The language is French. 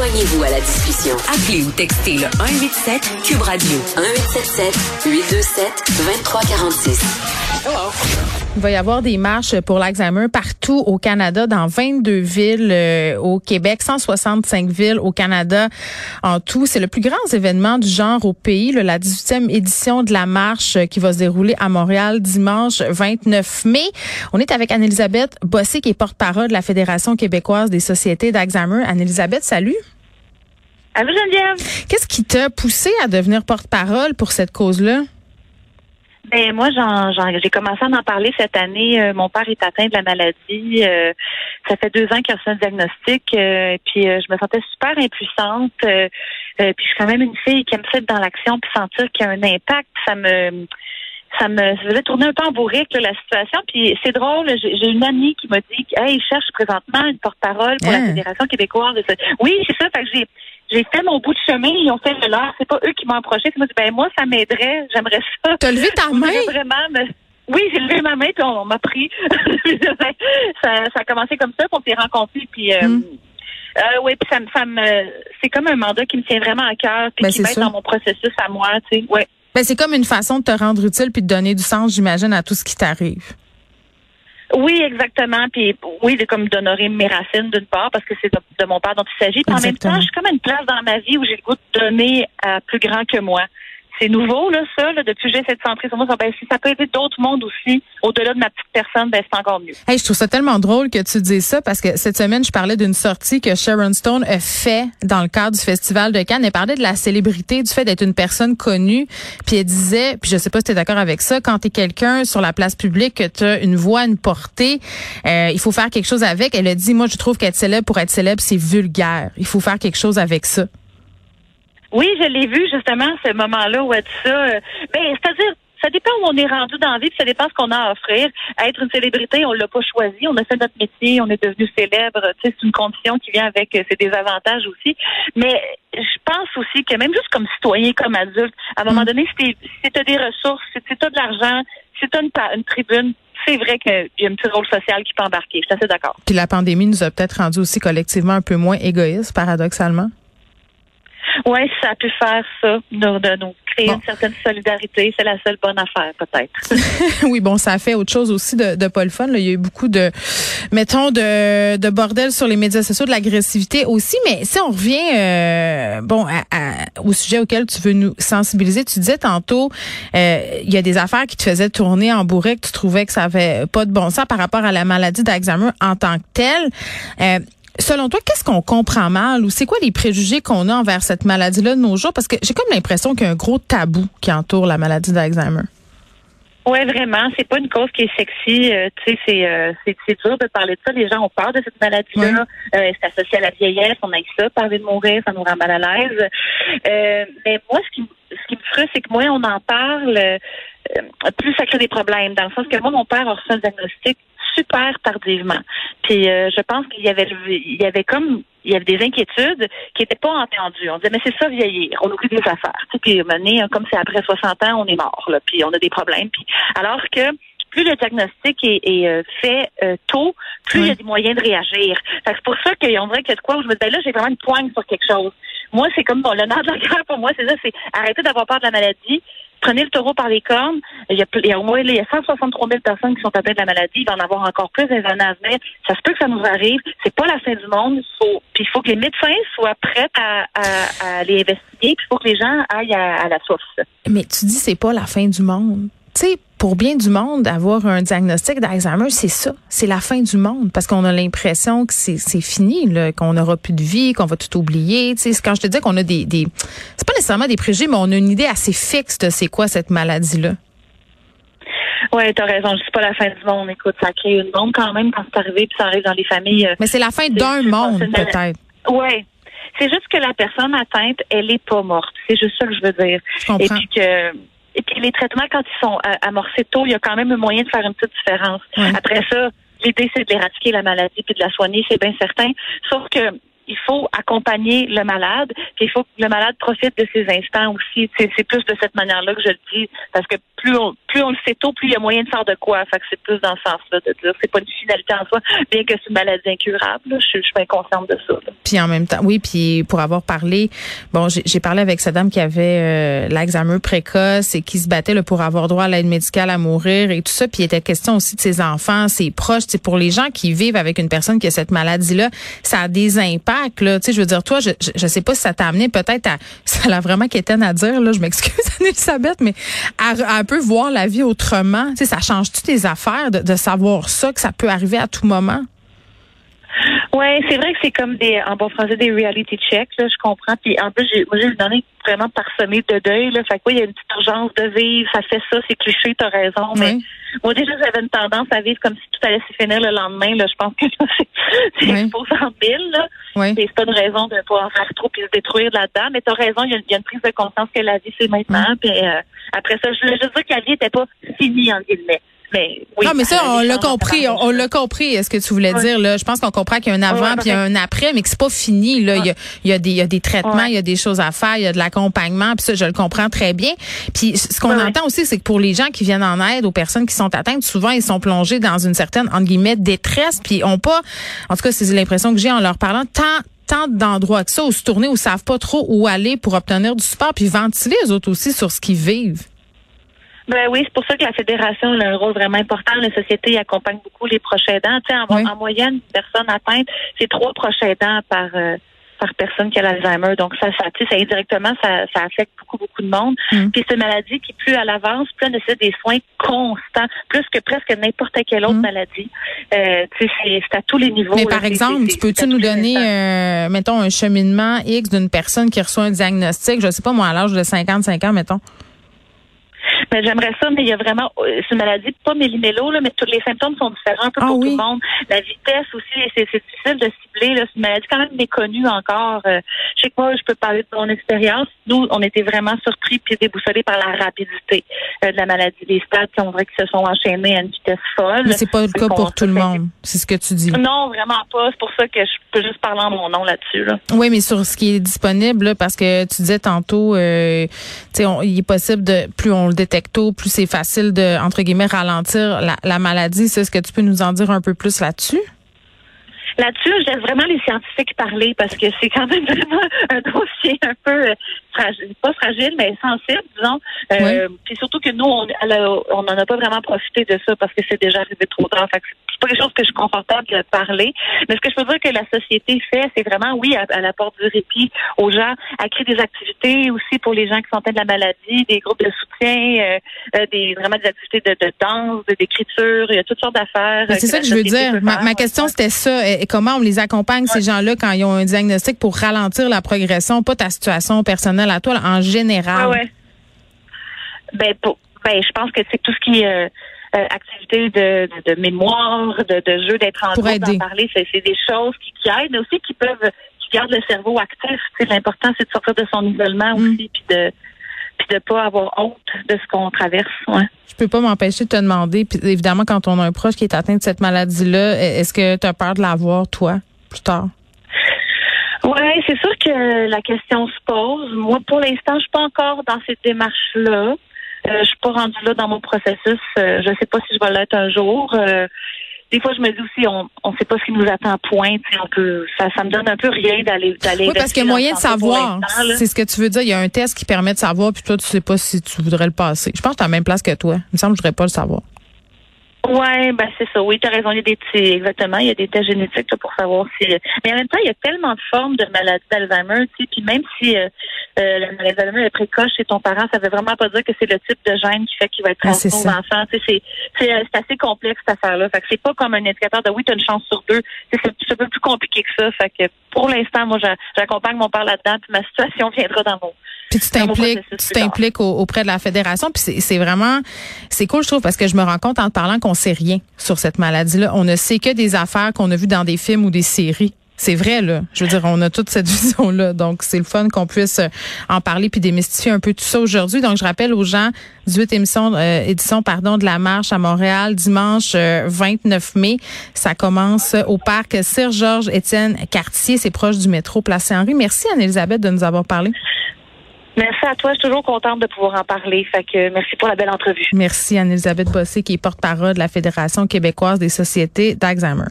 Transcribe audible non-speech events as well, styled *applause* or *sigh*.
Joignez-vous à la discussion. Appelez ou textez le 187 Cube Radio 1877 827 2346. Il va y avoir des marches pour l'Alzheimer partout au Canada, dans 22 villes euh, au Québec, 165 villes au Canada en tout. C'est le plus grand événement du genre au pays, la 18e édition de la marche euh, qui va se dérouler à Montréal dimanche 29 mai. On est avec Anne-Elisabeth Bossé, qui est porte-parole de la Fédération québécoise des sociétés d'Alzheimer. Anne-Elisabeth, salut. Allô Geneviève. Qu'est-ce qui t'a poussé à devenir porte-parole pour cette cause-là? Ben moi, j'ai commencé à en parler cette année. Euh, mon père est atteint de la maladie. Euh, ça fait deux ans qu'il a reçu un diagnostic. Euh, puis je me sentais super impuissante. puis je suis quand même une fille qui aime ça être dans l'action puis sentir qu'il y a un impact. Ça me ça me faisait tourner un peu en bourrique la situation. Puis c'est drôle, j'ai une amie qui m'a dit hey, cherche présentement une porte-parole pour la hein? Fédération québécoise. Oui, c'est ça. Fait que j'ai j'ai fait mon bout de chemin, ils ont fait le leur. C'est pas eux qui m'ont approché. Moi, ben moi, ça m'aiderait. J'aimerais ça. T'as levé ta *laughs* main? Vraiment, *laughs* Oui, j'ai levé ma main puis on, m'a pris. *laughs* ça, ça a commencé comme ça, on s'est rencontrés puis. Euh, hmm. euh, oui, puis ça, ça me, c'est comme un mandat qui me tient vraiment à cœur, puis ben, qui m'aide dans mon processus à moi, tu sais. Ouais. Ben, c'est comme une façon de te rendre utile puis de donner du sens, j'imagine, à tout ce qui t'arrive. Oui, exactement. Puis oui, c'est comme d'honorer mes racines d'une part parce que c'est de, mon père dont il s'agit. En même temps, je suis comme une place dans ma vie où j'ai le goût de donner à plus grand que moi c'est nouveau, là, ça, là, j'ai cette centrée sur moi. Ben, si ça peut aider d'autres mondes aussi, au-delà de ma petite personne, ben, c'est encore mieux. Hey, je trouve ça tellement drôle que tu dises ça parce que cette semaine, je parlais d'une sortie que Sharon Stone a fait dans le cadre du Festival de Cannes. Elle parlait de la célébrité, du fait d'être une personne connue. Puis elle disait, puis je sais pas si tu es d'accord avec ça, quand tu es quelqu'un sur la place publique, que tu as une voix, une portée, euh, il faut faire quelque chose avec. Elle a dit, moi, je trouve qu'être célèbre pour être célèbre, c'est vulgaire. Il faut faire quelque chose avec ça. Oui, je l'ai vu justement ce moment-là où elle dit ça. Euh, ben, c'est-à-dire, ça dépend où on est rendu dans la vie, puis ça dépend ce qu'on a à offrir. Être une célébrité, on l'a pas choisi, on a fait notre métier, on est devenu célèbre. c'est une condition qui vient avec euh, ses désavantages aussi. Mais je pense aussi que même juste comme citoyen, comme adulte, à un moment mm. donné, si tu as des ressources, si tu as de l'argent, si tu as une, une tribune, c'est vrai qu'il y a un petit rôle social qui peut embarquer. Je suis assez d'accord. Puis la pandémie nous a peut-être rendu aussi collectivement un peu moins égoïstes, paradoxalement. Oui, ça a pu faire ça, de, de nous créer une certaine solidarité. C'est la seule bonne affaire, peut-être. *laughs* oui, bon, ça a fait autre chose aussi de, de pas le fun. Il y a eu beaucoup de, mettons, de, de bordel sur les médias sociaux, de l'agressivité aussi. Mais si on revient, euh, bon, au sujet auquel tu veux nous sensibiliser, tu disais tantôt, euh, il y a des affaires qui te faisaient tourner en bourré, que tu trouvais que ça avait pas de bon sens par rapport à la maladie d'Alzheimer en tant que telle. Euh, Selon toi, qu'est-ce qu'on comprend mal ou c'est quoi les préjugés qu'on a envers cette maladie-là de nos jours? Parce que j'ai comme l'impression qu'il y a un gros tabou qui entoure la maladie d'Alzheimer. Oui, vraiment. C'est pas une cause qui est sexy. Euh, tu sais, euh, c'est, c'est, dur de parler de ça. Les gens ont peur de cette maladie-là. Euh, c'est associé à la vieillesse. On a ça, parler de mourir, ça nous rend mal à l'aise. mais moi, ce qui, ce qui me frustre, c'est que moins on en parle, plus ça crée des problèmes. Dans le sens que moi, mon père a reçu un diagnostic super tardivement. Puis euh, je pense qu'il y avait il y avait comme il y avait des inquiétudes qui n'étaient pas entendues. On disait mais c'est ça vieillir, on oublie des affaires. Tu sais, puis mener, comme c'est après 60 ans, on est mort là, puis on a des problèmes. Puis alors que plus le diagnostic est, euh, fait euh, tôt, plus il y a des moyens de réagir. C'est pour ça qu'on dirait qu'il y a de quoi où je me disais là, j'ai vraiment une poigne sur quelque chose. Moi, c'est comme bon, le nerf de la guerre pour moi, c'est ça, c'est arrêter d'avoir peur de la maladie, prenez le taureau par les cornes. Il y a, au moins il y a 163 000 personnes qui sont atteintes de la maladie. Il va en avoir encore plus des années à venir. Ça se peut que ça nous arrive. C'est pas la fin du monde. Puis il faut que les médecins soient prêts à les investiguer. Puis il faut que les gens aillent à, à la source. Mais tu dis c'est pas la fin du monde tu sais, pour bien du monde, avoir un diagnostic d'Alzheimer, c'est ça. C'est la fin du monde parce qu'on a l'impression que c'est fini, qu'on n'aura plus de vie, qu'on va tout oublier. Tu sais, quand je te dis qu'on a des, des c'est pas nécessairement des préjugés, mais on a une idée assez fixe de c'est quoi cette maladie-là. Oui, tu as raison. Je suis pas la fin du monde. Écoute, ça crée une bombe quand même quand c'est arrivé, puis ça arrive dans les familles. Euh, mais c'est la fin d'un monde, peut-être. Oui. C'est juste que la personne atteinte, elle est pas morte. C'est juste ça que je veux dire. Je comprends. Et puis que et puis les traitements, quand ils sont euh, amorcés tôt, il y a quand même un moyen de faire une petite différence. Après ça, l'idée, c'est d'éradiquer la maladie puis de la soigner, c'est bien certain. Sauf que il faut accompagner le malade, puis il faut que le malade profite de ses instants aussi. C'est plus de cette manière-là que je le dis, parce que plus on, plus on le sait tôt, plus il y a moyen de faire de quoi. Fait que c'est plus dans ce sens-là de dire c'est pas une finalité en soi, bien que c'est une maladie incurable. je, suis bien de ça. Puis en même temps, oui, puis pour avoir parlé, bon, j'ai parlé avec cette dame qui avait euh, l'Alzheimer précoce et qui se battait là, pour avoir droit à l'aide médicale à mourir et tout ça. Puis il était question aussi de ses enfants, ses proches. Pour les gens qui vivent avec une personne qui a cette maladie-là, ça a des impacts. Là. Tu sais, je veux dire, toi, je, je, sais pas si ça t'a amené peut-être à, *laughs* ça l'a vraiment qu'étaine à dire. Là, je m'excuse, *laughs* Anne-Elisabeth, mais à, peu voir la vie autrement? Tu sais, ça change-tu tes affaires de, de savoir ça, que ça peut arriver à tout moment? Ouais, c'est vrai que c'est comme des, en bon français, des reality checks, là, je comprends. Puis en plus, j'ai, moi, j'ai une année vraiment parsemée de deuil, là. Fait que, oui, il y a une petite urgence de vivre, ça fait ça, c'est cliché, t'as raison. Mais moi, déjà, j'avais une tendance à vivre comme si tout allait se finir le lendemain, là. Je pense que c'est, c'est ouais. en mille, là. Ouais. c'est pas une raison de pas en faire trop puis se détruire là-dedans. Mais t'as raison, il y, a une prise de conscience que la vie, c'est maintenant. Puis euh, après ça, je voulais juste dire que la vie était pas finie, en guillemets. Mais oui, non, mais ça, on l'a compris. On, l'a compris, est ce que tu voulais dire. Là? Je pense qu'on comprend qu'il y a un avant puis un après, mais que c'est pas fini. Là. Il, y a, il, y a des, il y a des traitements, il y a des choses à faire, il y a de l'accompagnement, puis ça, je le comprends très bien. Puis ce qu'on entend aussi, c'est que pour les gens qui viennent en aide aux personnes qui sont atteintes, souvent, ils sont plongés dans une certaine, entre guillemets, détresse, puis ont pas, en tout cas, c'est l'impression que j'ai en leur parlant, tant tant d'endroits que ça où se tourner, où savent pas trop où aller pour obtenir du support, puis ventiler les autres aussi sur ce qu'ils vivent. Ben oui, c'est pour ça que la fédération a un rôle vraiment important. La société accompagne beaucoup les proches aidants. Tu sais, en, moyenne, une personne atteinte, c'est trois proches aidants par euh, par personne qui a l'Alzheimer. Donc ça, ça, ça indirectement, ça, ça affecte beaucoup, beaucoup de monde. Mm. Puis c'est une maladie qui, plus à l'avance, plus elle nécessite des soins constants, plus que presque n'importe quelle autre mm. maladie. Euh, c'est à tous les niveaux. Mais par exemple, tu peux-tu nous donner, euh, mettons, un cheminement X d'une personne qui reçoit un diagnostic, je sais pas moi, à l'âge de 55 ans, mettons? Mais j'aimerais ça, mais il y a vraiment, euh, c'est une maladie pas méli-mélo, là, mais tous les symptômes sont différents un peu ah pour tout le monde. La vitesse aussi, c'est difficile de cibler, là. C'est une maladie quand même méconnue encore. Euh, je sais que moi, je peux parler de mon expérience. Nous, on était vraiment surpris puis déboussolés par la rapidité euh, de la maladie. Les stades, on dirait qu'ils se sont enchaînés à une vitesse folle. Mais c'est pas le cas pour tout le monde. C'est ce que tu dis. Non, vraiment pas. C'est pour ça que je peux juste parler en mon nom là-dessus, là. Oui, mais sur ce qui est disponible, parce que tu disais tantôt, euh, tu sais, il est possible de, plus on le détecte plus c'est facile de, entre guillemets, ralentir la, la maladie. C'est ce que tu peux nous en dire un peu plus là-dessus? Là-dessus, je laisse vraiment les scientifiques parler parce que c'est quand même *laughs* vraiment un dossier un peu euh, fragile, pas fragile, mais sensible, disons. Euh, Puis surtout que nous, on n'en a pas vraiment profité de ça parce que c'est déjà arrivé trop tard. Fait c'est pas quelque chose que je suis confortable de parler. Mais ce que je peux dire que la société fait, c'est vraiment, oui, à, la porte du répit aux gens, à créer des activités aussi pour les gens qui sont atteints de la maladie, des groupes de soutien, euh, euh des vraiment des activités de, de danse, d'écriture, il y a toutes sortes d'affaires. C'est ça que je veux dire. Ma, ma question, c'était ça. Comment on les accompagne, ces gens-là, quand ils ont un diagnostic pour ralentir la progression, pas ta situation personnelle à toi, en général? Oui, ouais. Ben, ben, je pense que c'est tout ce qui est euh, euh, activité de, de, mémoire, de, de jeu, d'être en train d'en parler, c'est des choses qui, qui, aident, mais aussi qui peuvent, qui gardent le cerveau actif. L'important, c'est de sortir de son isolement mm. aussi, puis de puis de pas avoir honte de ce qu'on traverse. Ouais. Je peux pas m'empêcher de te demander, puis évidemment, quand on a un proche qui est atteint de cette maladie-là, est-ce que tu as peur de l'avoir, toi, plus tard? Oui, c'est sûr que la question se pose. Moi, pour l'instant, je suis pas encore dans cette démarche-là. Euh, je suis pas rendue là dans mon processus. Euh, je sais pas si je vais l'être un jour. Euh, des fois, je me dis aussi, on ne sait pas ce qui nous attend à point. On peut, ça, ça me donne un peu rien d'aller d'aller. Oui, parce qu'il y a moyen de savoir. C'est ce que tu veux dire. Il y a un test qui permet de savoir, puis toi, tu sais pas si tu voudrais le passer. Je pense que tu as la même place que toi. Il me semble que je voudrais pas le savoir. Ouais, ben c'est ça. Oui, tu as raison. Il y a des exactement, il y a des tests génétiques pour savoir si. Mais en même temps, il y a tellement de formes de maladies d'Alzheimer, tu sais. Puis même si euh, euh, la maladie d'Alzheimer est précoce chez ton parent, ça veut vraiment pas dire que c'est le type de gène qui fait qu'il va être ah, transmis aux enfants. Tu sais, c'est euh, c'est assez complexe cette affaire-là. Fait que c'est pas comme un indicateur de oui, tu as une chance sur deux. C'est un peu plus compliqué que ça. Fait que pour l'instant, moi, j'accompagne mon père là-dedans. Puis ma situation *laughs* viendra dans mon puis tu t'impliques, tu t'impliques auprès de la fédération. Puis c'est vraiment, c'est cool, je trouve, parce que je me rends compte en parlant qu'on sait rien sur cette maladie-là. On ne sait que des affaires qu'on a vues dans des films ou des séries. C'est vrai, là. Je veux dire, on a toute cette *laughs* vision-là. Donc, c'est le fun qu'on puisse euh, en parler puis démystifier un peu tout ça aujourd'hui. Donc, je rappelle aux gens, 18 émissions, euh, édition, pardon, de la marche à Montréal, dimanche 29 euh, mai. Ça commence au parc Sir-Georges Étienne Cartier. C'est proche du métro Place Henri. Merci, Anne-Elisabeth, de nous avoir parlé. Merci à toi. Je suis toujours contente de pouvoir en parler. Fait que merci pour la belle entrevue. Merci Anne-Elisabeth Bossé, qui est porte-parole de la Fédération québécoise des sociétés d'Alzheimer.